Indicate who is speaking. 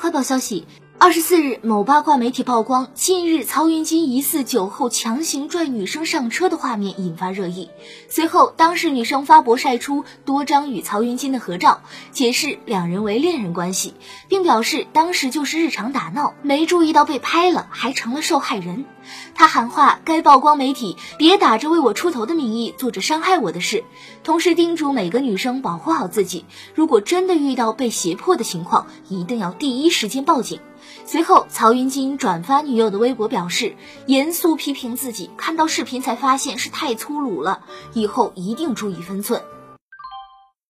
Speaker 1: 快报消息。二十四日，某八卦媒体曝光，近日曹云金疑似酒后强行拽女生上车的画面引发热议。随后，当事女生发博晒出多张与曹云金的合照，解释两人为恋人关系，并表示当时就是日常打闹，没注意到被拍了，还成了受害人。他喊话该曝光媒体别打着为我出头的名义做着伤害我的事，同时叮嘱每个女生保护好自己，如果真的遇到被胁迫的情况，一定要第一时间报警。随后，曹云金转发女友的微博，表示严肃批评自己，看到视频才发现是太粗鲁了，以后一定注意分寸。